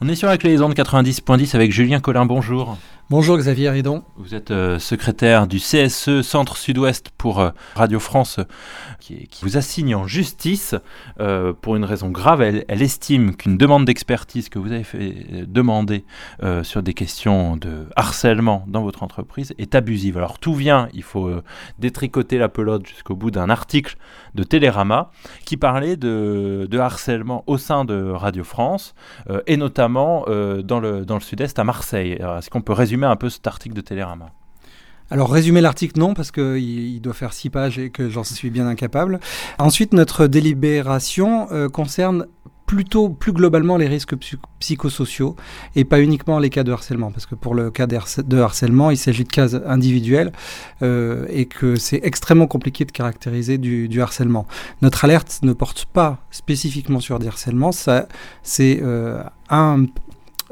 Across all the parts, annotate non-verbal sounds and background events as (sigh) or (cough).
On est sur la clé des ondes 90.10 avec Julien Collin, bonjour. Bonjour Xavier Ridon. Vous êtes euh, secrétaire du CSE Centre Sud-Ouest pour euh, Radio France, qui, vous assigne en justice euh, pour une raison grave. Elle, estime qu'une demande d'expertise que vous avez fait demander sur des questions de harcèlement dans votre entreprise est abusive. Alors tout vient, il faut détricoter la pelote jusqu'au bout d'un article de Télérama qui parlait de, de, harcèlement au sein de Radio France et notamment dans le, dans le sud-est à Marseille. Est-ce qu'on peut résumer un peu cet article de Télérama? Alors résumer l'article non parce qu'il il doit faire six pages et que j'en suis bien incapable. Ensuite notre délibération euh, concerne plutôt plus globalement les risques psychosociaux et pas uniquement les cas de harcèlement parce que pour le cas de harcèlement il s'agit de cas individuels euh, et que c'est extrêmement compliqué de caractériser du, harcèlement. Notre alerte ne porte pas spécifiquement sur des harcèlements, c'est euh, un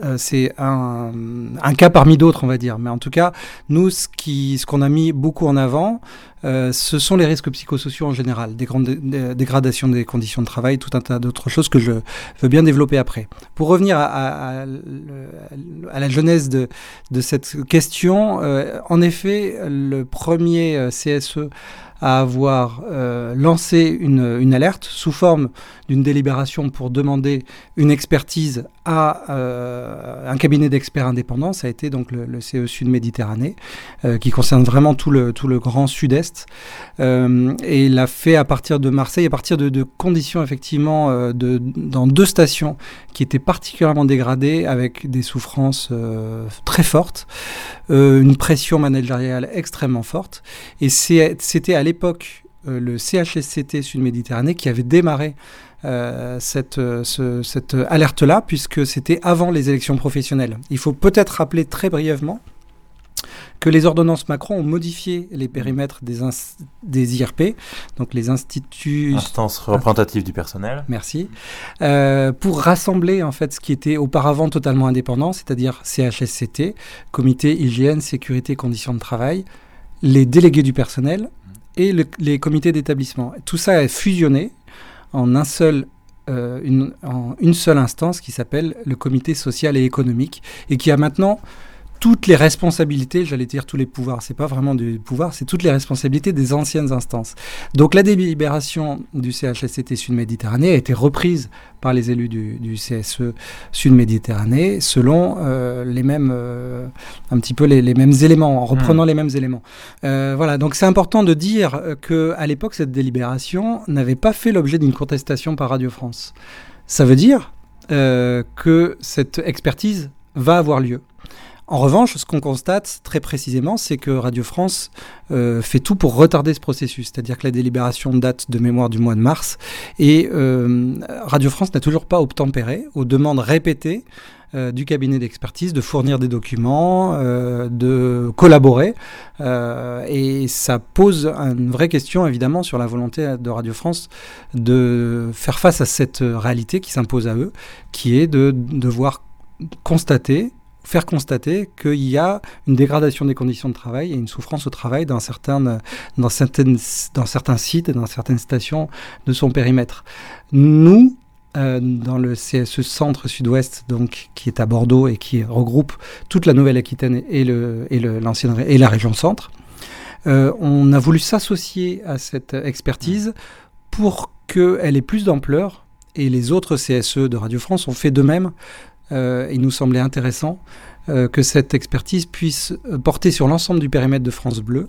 euh, un, cas parmi d'autres, on va dire. Mais en tout cas, nous, ce qu'on ce qu'on a mis beaucoup en avant, euh, ce sont les risques psychosociaux en général, des grandes dégradations des conditions de travail, tout un tas d'autres choses que je veux bien développer après. Pour revenir à, la genèse de, cette question, euh, en effet, le premier CSE à avoir euh, lancé une, alerte sous forme d'une délibération pour demander une expertise à euh, un cabinet d'experts indépendants. Ça a été donc le, le CE Sud Méditerranée, euh, qui concerne vraiment tout le, tout le grand sud-est. Et il l'a fait à partir de Marseille, à partir de, conditions effectivement de, dans deux stations qui étaient particulièrement dégradées avec des souffrances très fortes, une pression managériale extrêmement forte. Et c'était à l'époque euh, le CHSCT Sud-Méditerranée qui avait démarré euh, euh, cette alerte-là, puisque c'était avant les élections professionnelles. Il faut peut-être rappeler très brièvement que les ordonnances Macron ont modifié les périmètres des, des IRP, donc les instituts... Instances représentatives du personnel. Merci. pour rassembler en fait ce qui était auparavant totalement indépendant, c'est-à-dire CHSCT, Comité Hygiène, Sécurité, Conditions de Travail, les délégués du personnel et les comités d'établissement. Tout ça est fusionné en, un seul, euh, une, en une seule instance qui s'appelle le comité social et économique et qui a maintenant toutes les responsabilités, j'allais dire tous les pouvoirs, c'est pas vraiment du pouvoir, c'est toutes les responsabilités des anciennes instances. Donc la délibération du CHSCT Sud-Méditerranée a été reprise par les élus du, CSE Sud-Méditerranée selon euh, les mêmes, euh, un petit peu les, mêmes éléments, en reprenant hmm. les mêmes éléments. Euh, voilà, donc c'est important de dire que à l'époque cette délibération n'avait pas fait l'objet d'une contestation par Radio France. Ça veut dire que cette expertise va avoir lieu. En revanche, ce qu'on constate très précisément, c'est que Radio France euh, fait tout pour retarder ce processus. C'est-à-dire que la délibération date de mémoire du mois de mars et euh, Radio France n'a toujours pas obtempéré aux demandes répétées euh, du cabinet d'expertise de fournir des documents, de collaborer. et ça pose une vraie question, évidemment, sur la volonté de Radio France de faire face à cette réalité qui s'impose à eux, qui est de devoir constater faire constater qu'il y a une dégradation des conditions de travail et une souffrance au travail dans certains, dans certaines, dans certains sites et dans certaines stations de son périmètre. Nous, euh, dans le CSE Centre Sud-Ouest, donc qui est à Bordeaux et qui regroupe toute la Nouvelle-Aquitaine et, le, et, le, et la région Centre, euh, on a voulu s'associer à cette expertise pour qu'elle ait plus d'ampleur et les autres CSE de Radio France ont fait de même euh, il nous semblait intéressant euh, que cette expertise puisse euh, porter sur l'ensemble du périmètre de France Bleu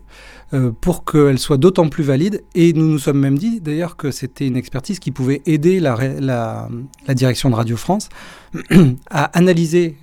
pour qu'elle soit d'autant plus valide. Et nous nous sommes même dit d'ailleurs que c'était une expertise qui pouvait aider la, direction de Radio France (clears throat) à analyser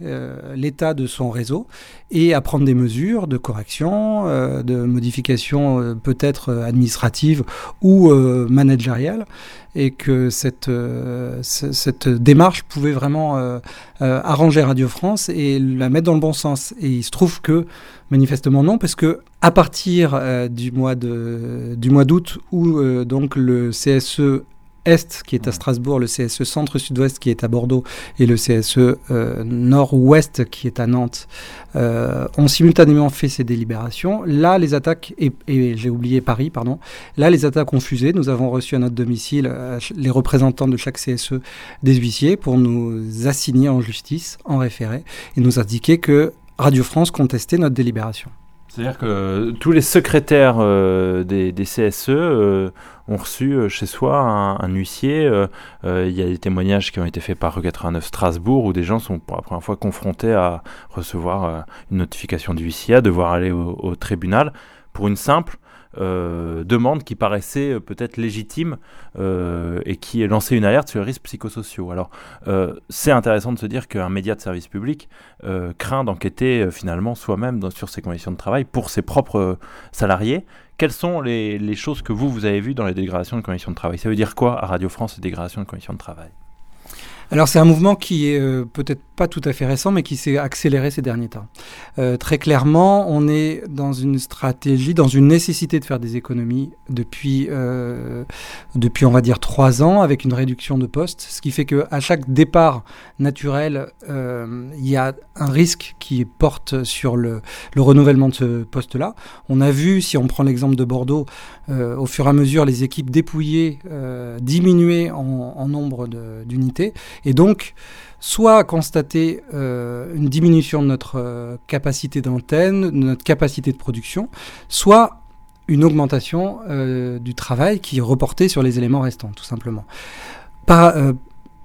l'état de son réseau et à prendre des mesures de correction, de modification peut-être administrative ou managériale et que cette, euh, cette démarche pouvait vraiment euh, euh, arranger Radio France et la mettre dans le bon sens. Et il se trouve que manifestement non, parce que à partir du mois du mois d'août où donc le CSE Est qui est à Strasbourg, le CSE Centre-Sud-Ouest qui est à Bordeaux et le CSE euh, Nord-Ouest qui est à Nantes euh, ont simultanément fait ces délibérations. Là, les attaques, et, j'ai oublié Paris, pardon, là, les attaques ont fusé. Nous avons reçu à notre domicile euh, les représentants de chaque CSE des huissiers pour nous assigner en justice, en référé, et nous indiquer que Radio France contestait notre délibération. C'est-à-dire que tous les secrétaires euh, des, CSE euh, ont reçu euh, chez soi un, huissier. Il y a des témoignages qui ont été faits par E89 Strasbourg où des gens sont pour la première fois confrontés à recevoir une notification du huissier, à devoir aller au tribunal pour une simple euh, demande qui paraissait euh, peut-être légitime euh, et qui lançait une alerte sur les risques psychosociaux. Alors, c'est intéressant de se dire qu'un média de service public craint d'enquêter finalement soi-même sur ses conditions de travail pour ses propres salariés. Quelles sont les, les, choses que vous, vous avez vues dans les dégradations de conditions de travail? Ça veut dire quoi à Radio France, les dégradations de conditions de travail? Alors c'est un mouvement qui est euh, peut-être pas tout à fait récent, mais qui s'est accéléré ces derniers temps. Euh, très clairement, on est dans une stratégie, dans une nécessité de faire des économies depuis, euh, depuis on va dire trois ans, avec une réduction de postes, ce qui fait que à chaque départ naturel, il y a un risque qui porte sur le, le renouvellement de ce poste-là. On a vu, si on prend l'exemple de Bordeaux, au fur et à mesure, les équipes dépouillées diminuer en nombre d'unités. Et donc, soit constater euh, une diminution de notre euh, capacité d'antenne, de notre capacité de production, soit une augmentation euh, du travail qui est reporté sur les éléments restants, tout simplement.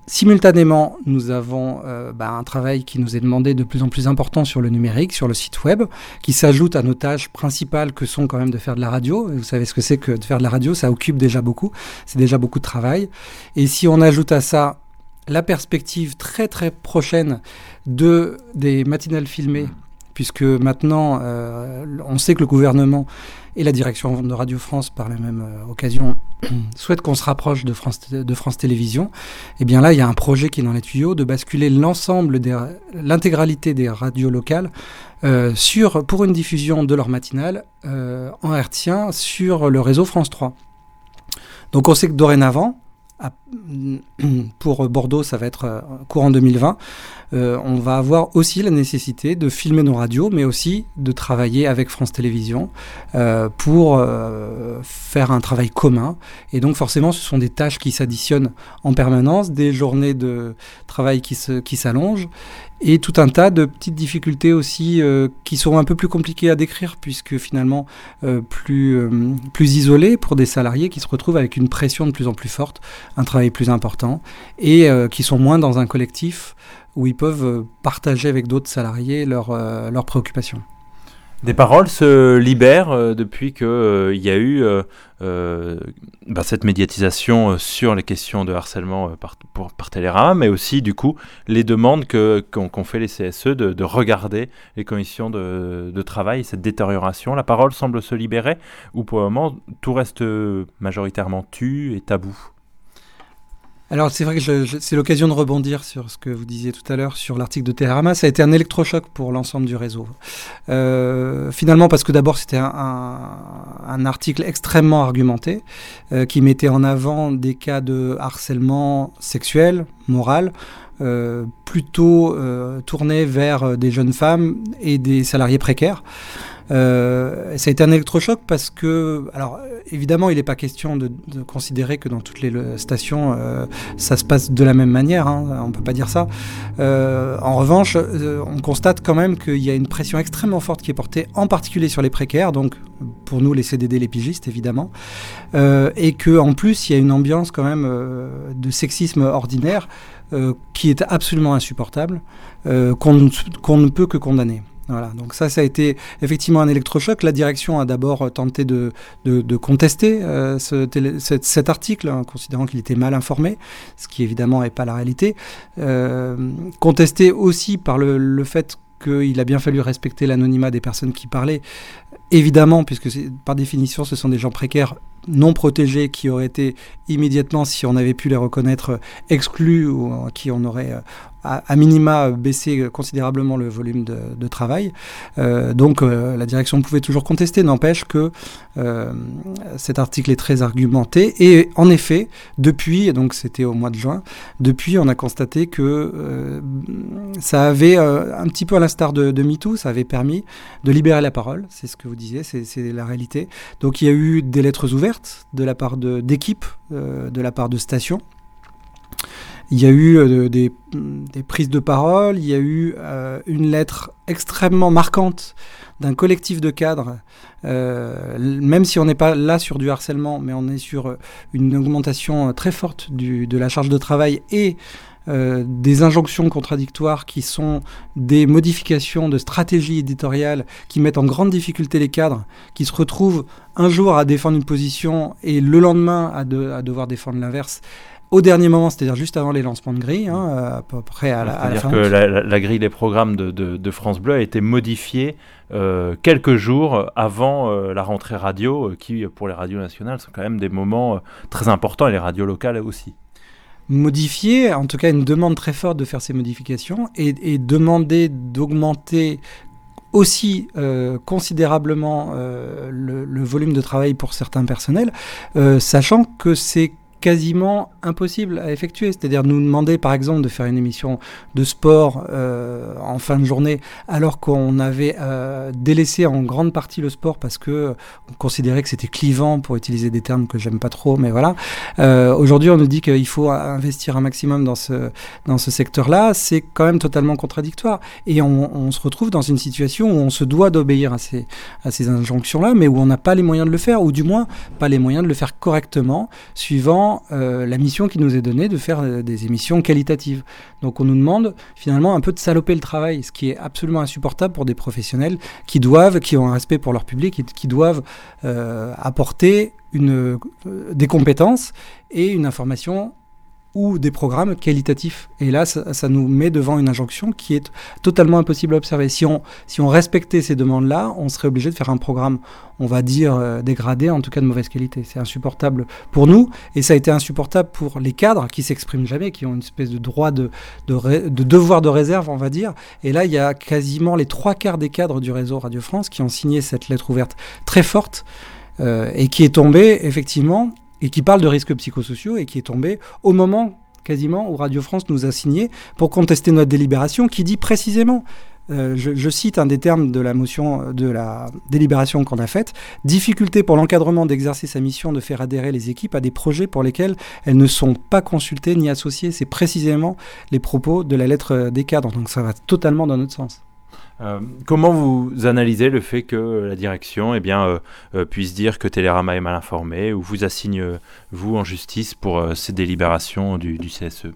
Simultanément, nous avons bah, un travail qui nous est demandé de plus en plus important sur le numérique, sur le site web, qui s'ajoute à nos tâches principales que sont quand même de faire de la radio. Vous savez ce que c'est que de faire de la radio, ça occupe déjà beaucoup, c'est déjà beaucoup de travail. Et si on ajoute à ça la perspective très très prochaine de des matinales filmées, puisque maintenant euh, on sait que le gouvernement et la direction de Radio France, par la même euh, occasion, (coughs) souhaitent qu'on se rapproche de France, de France Télévisions. Et eh bien là, il y a un projet qui est dans les tuyaux de basculer l'ensemble, l'intégralité des radios locales euh, sur, pour une diffusion de leur matinale en hertzien sur le réseau France 3. Donc on sait que dorénavant, (clears throat) pour Bordeaux, ça va être euh, courant 2020. Euh, on va avoir aussi la nécessité de filmer nos radios, mais aussi de travailler avec France Télévisions euh, pour faire un travail commun. Et donc forcément, ce sont des tâches qui s'additionnent en permanence, des journées de travail qui s'allongent. Qui et tout un tas de petites difficultés aussi qui seront un peu plus compliquées à décrire puisque finalement plus, plus isolées pour des salariés qui se retrouvent avec une pression de plus en plus forte, plus important et qui sont moins dans un collectif où ils peuvent partager avec d'autres salariés leurs leurs préoccupations. Des paroles se libèrent euh, depuis qu'il euh, y a eu euh, bah, cette médiatisation sur les questions de harcèlement par, pour, par Télérama, mais aussi du coup les demandes qu'ont fait les CSE de, regarder les conditions de, de, travail, cette détérioration. La parole semble se libérer ou pour le moment tout reste majoritairement tu et tabou? Alors c'est vrai que c'est l'occasion de rebondir sur ce que vous disiez tout à l'heure sur l'article de Télérama. Ça a été un électrochoc pour l'ensemble du réseau. Euh, finalement parce que d'abord c'était un, article extrêmement argumenté euh, qui mettait en avant des cas de harcèlement sexuel, moral. Euh, plutôt tournés vers des jeunes femmes et des salariés précaires. Euh, ça a été un électrochoc parce que, alors évidemment, il n'est pas question de, considérer que dans toutes les stations, euh, ça se passe de la même manière, hein, on ne peut pas dire ça. Euh, en revanche, on constate quand même qu'il y a une pression extrêmement forte qui est portée en particulier sur les précaires, donc pour nous les CDD, les pigistes évidemment, et qu'en plus il y a une ambiance quand même de sexisme ordinaire qui est absolument insupportable, qu'on ne peut que condamner. Voilà, donc ça, ça a été effectivement un électrochoc. La direction a d'abord tenté de, contester euh, ce, cet, article, en considérant qu'il était mal informé, ce qui évidemment n'est pas la réalité. Euh, contesté aussi par le fait qu'il a bien fallu respecter l'anonymat des personnes qui parlaient, évidemment, puisque par définition, ce sont des gens précaires non protégés qui auraient été immédiatement, si on avait pu les reconnaître, exclus ou qui on aurait à, minima baisser considérablement le volume de, travail. Euh, donc euh, la direction pouvait toujours contester, n'empêche que euh, cet article est très argumenté. Et en effet, depuis, donc c'était au mois de juin, depuis on a constaté que ça avait, un petit peu à l'instar de, de MeToo, ça avait permis de libérer la parole, c'est ce que vous disiez, c'est la réalité. Donc il y a eu des lettres ouvertes de la part d'équipes, de la part de stations. Il y a eu euh, des, prises de parole, il y a eu euh, une lettre extrêmement marquante d'un collectif de cadres, euh, même si on n'est pas là sur du harcèlement, mais on est sur une augmentation très forte du, de la charge de travail et des injonctions contradictoires qui sont des modifications de stratégie éditoriale qui mettent en grande difficulté les cadres, qui se retrouvent un jour à défendre une position et le lendemain à, à devoir défendre l'inverse au dernier moment, c'est-à-dire juste avant les lancements de grille, hein, à peu près à la, à la fin. C'est-à-dire que la, grille des programmes de, de, France Bleu a été modifiée euh, quelques jours avant euh, la rentrée radio, euh, qui pour les radios nationales sont quand même des moments très importants et les radios locales aussi. Modifier, en tout cas une demande très forte de faire ces modifications et, demander d'augmenter aussi considérablement le, le, volume de travail pour certains personnels, sachant que c'est quasiment impossible à effectuer. C'est-à-dire nous demander par exemple de faire une émission de sport euh, en fin de journée alors qu'on avait euh, délaissé en grande partie le sport parce que on considérait que c'était clivant pour utiliser des termes que j'aime pas trop, mais voilà. Euh, aujourd'hui on nous dit qu'il faut investir un maximum dans ce, dans ce secteur-là. C'est quand même totalement contradictoire. Et on, on, se retrouve dans une situation où on se doit d'obéir à ces, à ces injonctions-là, mais où on n'a pas les moyens de le faire, ou du moins pas les moyens de le faire correctement, suivant euh, la mission qui nous est donnée de faire euh, des émissions qualitatives. Donc on nous demande finalement un peu de saloper le travail, ce qui est absolument insupportable pour des professionnels qui doivent, qui ont un respect pour leur public, et qui doivent euh, apporter des compétences et une information ou des programmes qualitatifs. Et là, ça, nous met devant une injonction qui est totalement impossible à observer. Si on, si on respectait ces demandes-là, on serait obligé de faire un programme, on va dire, euh, dégradé, en tout cas de mauvaise qualité. C'est insupportable pour nous, et ça a été insupportable pour les cadres qui s'expriment jamais, qui ont une espèce de droit de, de, de, devoir de réserve, on va dire. Et là, il y a quasiment les trois quarts des cadres du réseau Radio France qui ont signé cette lettre ouverte très forte. Euh, et qui est tombée effectivement et qui parle de risques psychosociaux et qui est tombé au moment quasiment où Radio France nous a signé pour contester notre délibération qui dit précisément euh, je, cite un des termes de la motion de la délibération qu'on a faite, difficulté pour l'encadrement d'exercer sa mission de faire adhérer les équipes à des projets pour lesquels elles ne sont pas consultées ni associées. C'est précisément les propos de la lettre des cadres, donc ça va totalement dans notre sens. Euh, comment vous analysez le fait que la direction eh bien, euh, euh, puisse dire que Télérama est mal informé ou vous assigne, vous, en justice pour ces délibérations du, CSE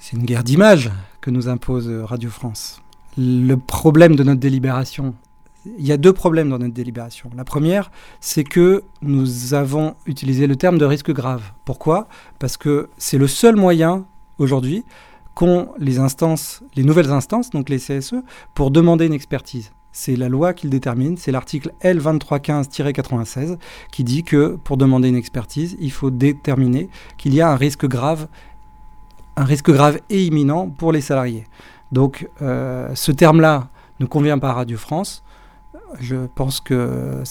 C'est une guerre d'image que nous impose Radio France. Le problème de notre délibération, il y a deux problèmes dans notre délibération. La première, c'est que nous avons utilisé le terme de risque grave. Pourquoi? Parce que c'est le seul moyen aujourd'hui qu'ont les instances, les nouvelles instances, donc les CSE, pour demander une expertise. C'est la loi qui le détermine, c'est l'article L2315-96 qui dit que pour demander une expertise, il faut déterminer qu'il y a un risque grave, un risque grave et imminent pour les salariés. Donc euh, ce terme-là ne convient pas à Radio France. Je pense que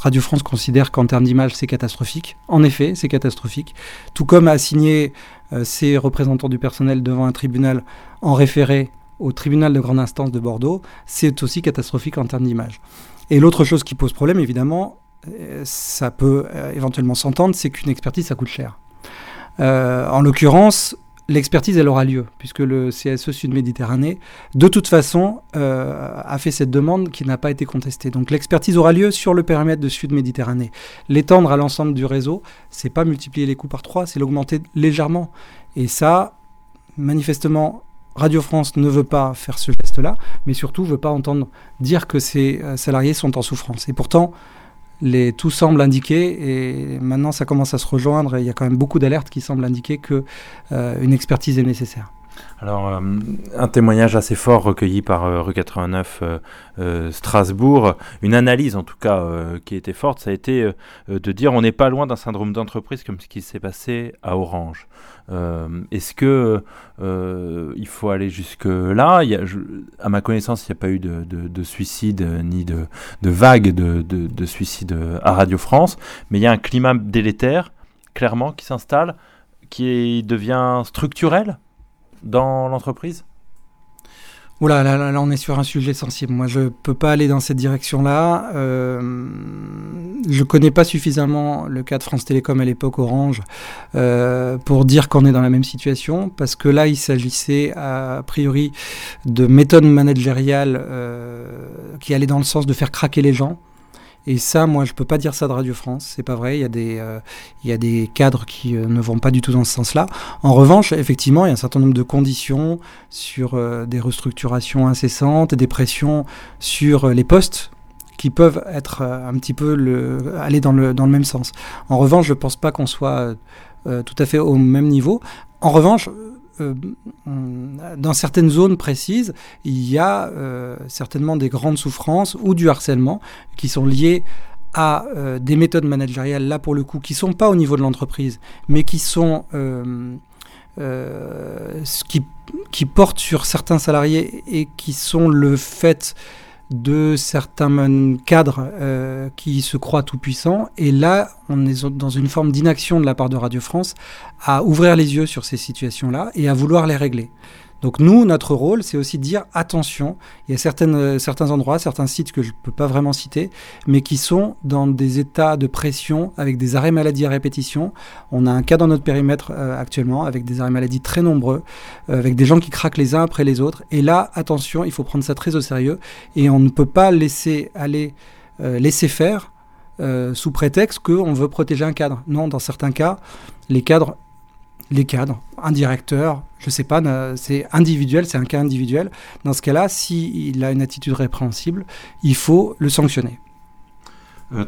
Radio France considère qu'en termes d'image, c'est catastrophique. En effet, c'est catastrophique. Tout comme a signé ces représentants du personnel devant un tribunal en référé au tribunal de grande instance de Bordeaux, c'est aussi catastrophique en termes d'image. Et l'autre chose qui pose problème, évidemment, euh, ça peut euh, éventuellement s'entendre, c'est qu'une expertise, ça coûte cher. en l'occurrence, l'expertise, elle aura lieu, puisque le CSE Sud-Méditerranée, de toute façon, euh, a fait cette demande qui n'a pas été contestée. Donc l'expertise aura lieu sur le périmètre de Sud-Méditerranée. L'étendre à l'ensemble du réseau, c'est pas multiplier les coûts par trois, c'est l'augmenter légèrement. Et ça, manifestement, Radio France ne veut pas faire ce geste-là, mais surtout ne veut pas entendre dire que ses euh, salariés sont en souffrance. Et pourtant, les, tout semble indiquer, et maintenant ça commence à se rejoindre, et il y a quand même beaucoup d'alertes qui semblent indiquer qu'une euh, expertise est nécessaire. Alors, euh, un témoignage assez fort recueilli par euh, Rue 89 euh, Strasbourg, une analyse en tout cas qui était forte, ça a été de dire on n'est pas loin d'un syndrome d'entreprise comme ce qui s'est passé à Orange. Est-ce que il faut aller jusque là À ma connaissance, il n'y a pas eu de, suicide ni de, vague de, de suicide à Radio France, mais il y a un climat délétère clairement qui s'installe, qui devient structurel dans l'entreprise? Oula, là, on est sur un sujet sensible. Moi, je peux pas aller dans cette direction-là. Euh, je connais pas suffisamment le cas de France Télécom à l'époque Orange euh, pour dire qu'on est dans la même situation, parce que là, il s'agissait a priori de méthodes managériales euh, qui allaient dans le sens de faire craquer les gens. Et ça, moi, je peux pas dire ça de Radio France. C'est pas vrai. Il y a des, euh, y a des cadres qui euh, ne vont pas du tout dans ce sens-là. En revanche, effectivement, il y a un certain nombre de conditions sur euh, des restructurations incessantes, des pressions sur les postes qui peuvent être un petit peu le, aller dans le, dans le même sens. En revanche, je pense pas qu'on soit tout à fait au même niveau. En revanche, euh, dans certaines zones précises, il y a euh, certainement des grandes souffrances ou du harcèlement qui sont liées à euh, des méthodes managériales, là pour le coup, qui ne sont pas au niveau de l'entreprise, mais qui sont... qui, qui portent sur certains salariés et qui sont le fait de certains cadres euh, qui se croient tout-puissants. Et là, on est dans une forme d'inaction de la part de Radio France à ouvrir les yeux sur ces situations-là et à vouloir les régler. Donc nous, notre rôle, c'est aussi de dire attention, il y a euh, certains endroits, certains sites que je ne peux pas vraiment citer, mais qui sont dans des états de pression avec des arrêts maladie à répétition. On a un cas dans notre périmètre euh, actuellement avec des arrêts maladie très nombreux, euh, avec des gens qui craquent les uns après les autres. Et là, attention, il faut prendre ça très au sérieux et on ne peut pas laisser aller, laisser faire sous prétexte qu'on veut protéger un cadre. Non, dans certains cas, les cadres les cadres, un directeur, je sais pas, c'est individuel, c'est un cas individuel. Dans ce cas-là, s'il a une attitude répréhensible, il faut le sanctionner.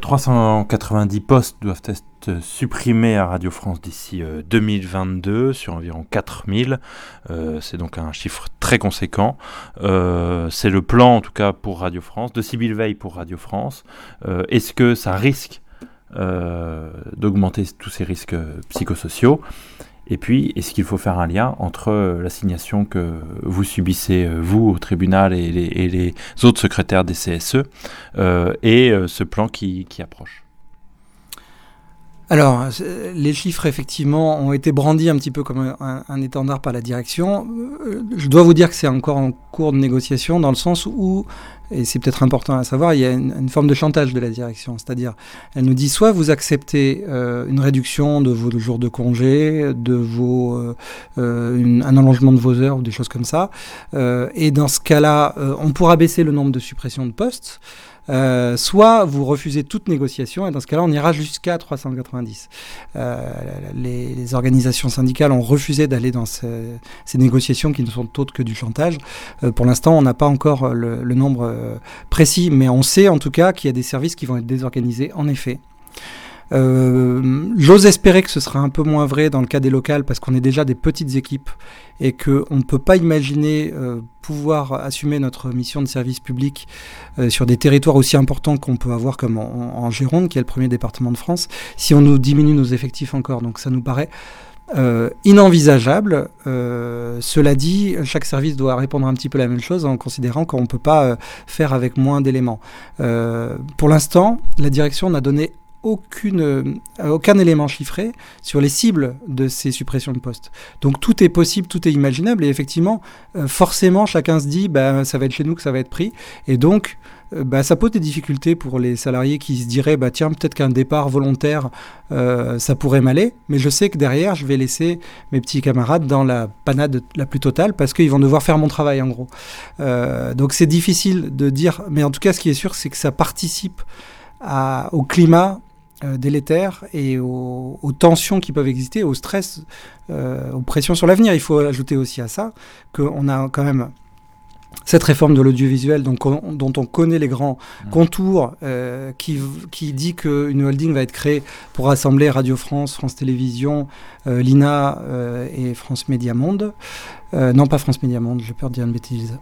390 euh, postes doivent être supprimés à Radio France d'ici 2022 euh, sur environ 4000. Euh, c'est donc un chiffre très conséquent. c'est le plan en tout cas pour Radio France, de Sybille Veil pour Radio France. Est-ce que ça risque d'augmenter tous ces risques psychosociaux? Et puis, est-ce qu'il faut faire un lien entre euh, l'assignation que vous subissez, euh, vous, au tribunal et les, autres secrétaires des CSE, euh, et ce plan qui approche? Alors, les chiffres, effectivement, ont été brandis un petit peu comme un, étendard par la direction. Je dois vous dire que c'est encore en cours de négociation, dans le sens où, et c'est peut-être important à savoir, il y a une, forme de chantage de la direction. C'est-à-dire, elle nous dit soit vous acceptez euh, une réduction de vos jours de congé, de vos, euh, un allongement de vos heures ou des choses comme ça, et dans ce cas-là, on pourra baisser le nombre de suppressions de postes. Euh, soit vous refusez toute négociation, et dans ce cas-là, on ira jusqu'à 390. Euh, les, organisations syndicales ont refusé d'aller dans ces, négociations qui ne sont autres que du chantage. Euh, pour l'instant, on n'a pas encore le nombre précis, mais on sait en tout cas qu'il y a des services qui vont être désorganisés, en effet. Euh, j'ose espérer que ce sera un peu moins vrai dans le cas des locales parce qu'on est déjà des petites équipes et qu'on ne peut pas imaginer euh, pouvoir assumer notre mission de service public euh, sur des territoires aussi importants qu'on peut avoir comme en, Gironde, qui est le premier département de France, si on nous diminue nos effectifs encore. Donc ça nous paraît euh, inenvisageable. Euh, cela dit, chaque service doit répondre un petit peu la même chose en considérant qu'on ne peut pas faire avec moins d'éléments. pour l'instant, la direction n'a donné aucune, euh, aucun élément chiffré sur les cibles de ces suppressions de postes. Donc tout est possible, tout est imaginable, et effectivement, euh, forcément, chacun se dit, bah, ça va être chez nous que ça va être pris, et donc, euh, bah, ça pose des difficultés pour les salariés qui se diraient, bah, tiens, peut-être qu'un départ volontaire, ça pourrait m'aller, mais je sais que derrière, je vais laisser mes petits camarades dans la panade la plus totale, parce qu'ils vont devoir faire mon travail, en gros. donc c'est difficile de dire, mais en tout cas, ce qui est sûr, c'est que ça participe au climat euh, délétères et aux, tensions qui peuvent exister, au stress, euh, aux pressions sur l'avenir. Il faut ajouter aussi à ça qu'on a quand même cette réforme de l'audiovisuel dont, dont, on connaît les grands mmh. contours, euh, qui, qui, dit qu'une holding va être créée pour rassembler Radio France, France Télévisions, l'INA et France Média Monde. non, pas France Média Monde, j'ai peur de dire une bêtise.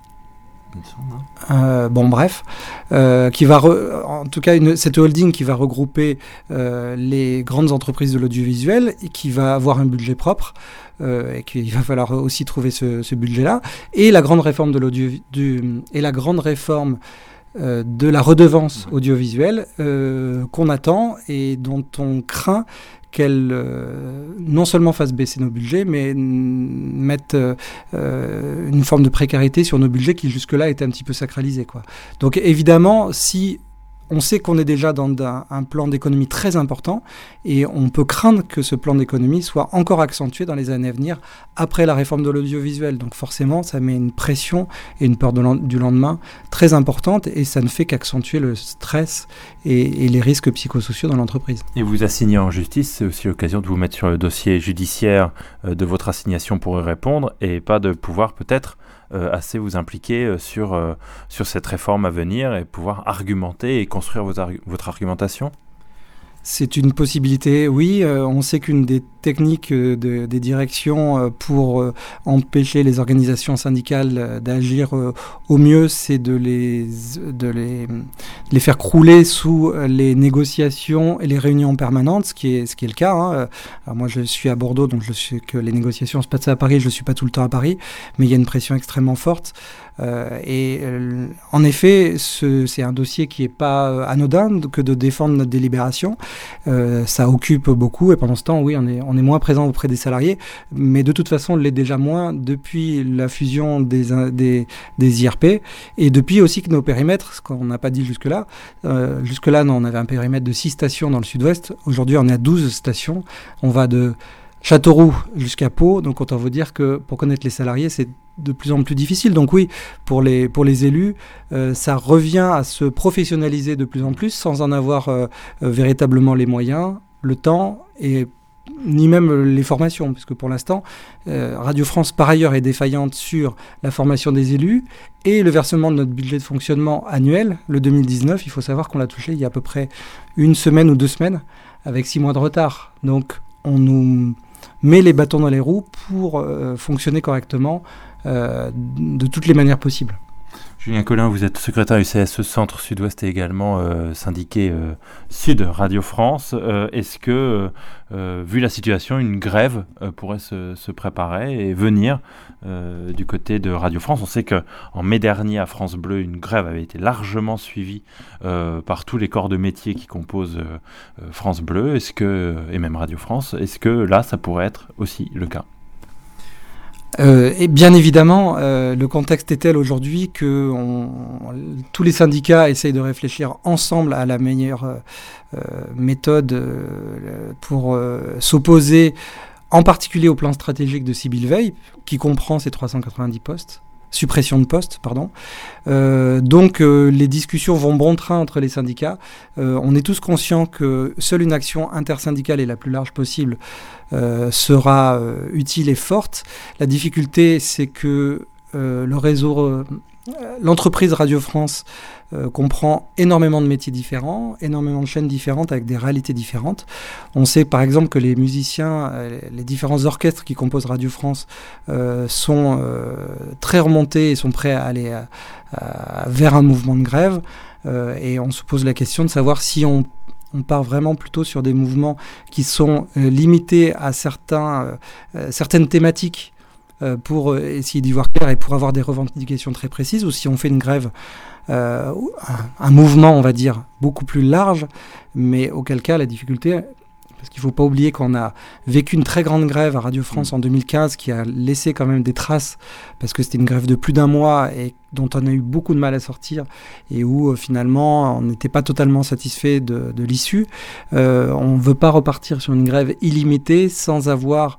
Euh, bon, bref, euh, qui va en tout cas une, cette holding qui va regrouper euh, les grandes entreprises de l'audiovisuel et qui va avoir un budget propre et qu'il va falloir aussi trouver ce, budget-là. Et la grande réforme de l'audio et la grande réforme de la redevance audiovisuelle qu'on attend et dont on craint qu'elle euh, non seulement fasse baisser nos budgets, mais mette euh, une forme de précarité sur nos budgets qui jusque-là étaient un petit peu sacralisés. Quoi. Donc évidemment, si on sait qu'on est déjà dans un, plan d'économie très important et on peut craindre que ce plan d'économie soit encore accentué dans les années à venir après la réforme de l'audiovisuel. Donc forcément, ça met une pression et une peur du lendemain très importante et ça ne fait qu'accentuer le stress et, les risques psychosociaux dans l'entreprise. Et vous assigner en justice, c'est aussi l'occasion de vous mettre sur le dossier judiciaire euh, de votre assignation pour y répondre et pas de pouvoir peut-être assez vous impliquer euh, sur, euh, sur cette réforme à venir et pouvoir argumenter et construire votre argumentation c'est une possibilité, oui. Euh, on sait qu'une des techniques euh, des directions euh, pour empêcher les organisations syndicales d'agir au mieux, c'est de les, de les, faire crouler sous les négociations et les réunions permanentes, ce qui est, ce le cas. Hein. Moi, je suis à Bordeaux, donc je sais que les négociations se passent à Paris. Je ne suis pas tout le temps à Paris, mais il y a une pression extrêmement forte. Euh, et euh, en effet, c'est un dossier qui n'est pas euh, anodin que de défendre notre délibération. ça occupe beaucoup et pendant ce temps, oui, on est, moins présent auprès des salariés, mais de toute façon, on l'est déjà moins depuis la fusion des, IRP et depuis aussi que nos périmètres, ce qu'on n'a pas dit jusque-là, jusque-là, on avait un périmètre de 6 stations dans le sud-ouest. Aujourd'hui, on est à 12 stations. On va de Châteauroux jusqu'à Pau. Donc autant vous dire que pour connaître les salariés, c'est de plus en plus difficile. Donc oui, pour les, pour les élus, euh, ça revient à se professionnaliser de plus en plus sans en avoir euh, euh, véritablement les moyens, le temps et ni même les formations, puisque pour l'instant, Radio France, par ailleurs, est défaillante sur la formation des élus et le versement de notre budget de fonctionnement annuel, le 2019. Il faut savoir qu'on l'a touché il y a à peu près une semaine ou deux semaines, avec six mois de retard. Donc, on nous met les bâtons dans les roues pour fonctionner correctement de toutes les manières possibles. Julien Collin, vous êtes secrétaire du CSE Centre Sud-Ouest et également euh, syndiqué euh, Sud Radio France. Est-ce que, vu la situation, une grève pourrait se, préparer et venir du côté de Radio France? On sait qu'en mai dernier à France Bleu, une grève avait été largement suivie par tous les corps de métier qui composent France Bleu est-ce que, et même Radio France. Est-ce que là, ça pourrait être aussi le cas? Euh, et bien évidemment, euh, le contexte est tel aujourd'hui que tous les syndicats essayent de réfléchir ensemble à la meilleure euh, méthode pour s'opposer, en particulier au plan stratégique de Sibyl Veil, qui comprend ces 390 postes suppression de postes, pardon. Euh, donc euh, les discussions vont bon train entre les syndicats. Euh, on est tous conscients que seule une action intersyndicale et la plus large possible sera utile et forte. La difficulté, c'est que le réseau L'entreprise Radio France euh, comprend énormément de métiers différents, énormément de chaînes différentes avec des réalités différentes. On sait par exemple que les musiciens, euh, les différents orchestres qui composent Radio France euh, sont très remontés et sont prêts à aller vers un mouvement de grève. et on se pose la question de savoir si on part vraiment plutôt sur des mouvements qui sont limités à certaines thématiques pour euh, essayer d'y voir clair et pour avoir des revendications très précises, ou si on fait une grève, euh, un, mouvement, on va dire, beaucoup plus large, mais auquel cas la difficulté, parce qu'il ne faut pas oublier qu'on a vécu une très grande grève à Radio France mm. en 2015 qui a laissé quand même des traces, parce que c'était une grève de plus d'un mois et dont on a eu beaucoup de mal à sortir et où finalement on n'était pas totalement satisfait de, de l'issue. on ne veut pas repartir sur une grève illimitée sans avoir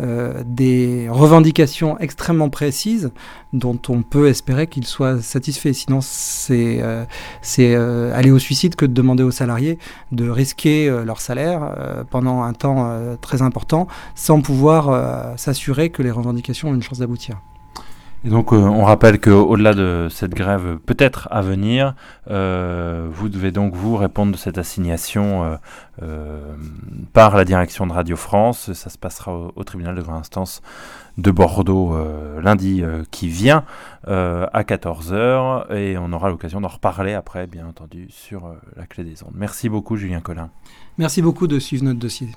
euh, des revendications extrêmement précises dont on peut espérer qu'ils soient satisfaits. Sinon, c'est euh, euh, aller au suicide que de demander aux salariés de risquer leur salaire pendant un temps très important sans pouvoir s'assurer que les revendications ont une chance d'aboutir. Et donc, euh, on rappelle qu'au-delà de cette grève peut-être à venir, euh, vous devez donc vous répondre de cette assignation euh, par la direction de Radio France. Ça se passera au, tribunal de grande instance de Bordeaux lundi qui vient à 14h et on aura l'occasion d'en reparler après, bien entendu, sur la clé des ondes. Merci beaucoup, Julien Collin. Merci beaucoup de suivre notre dossier.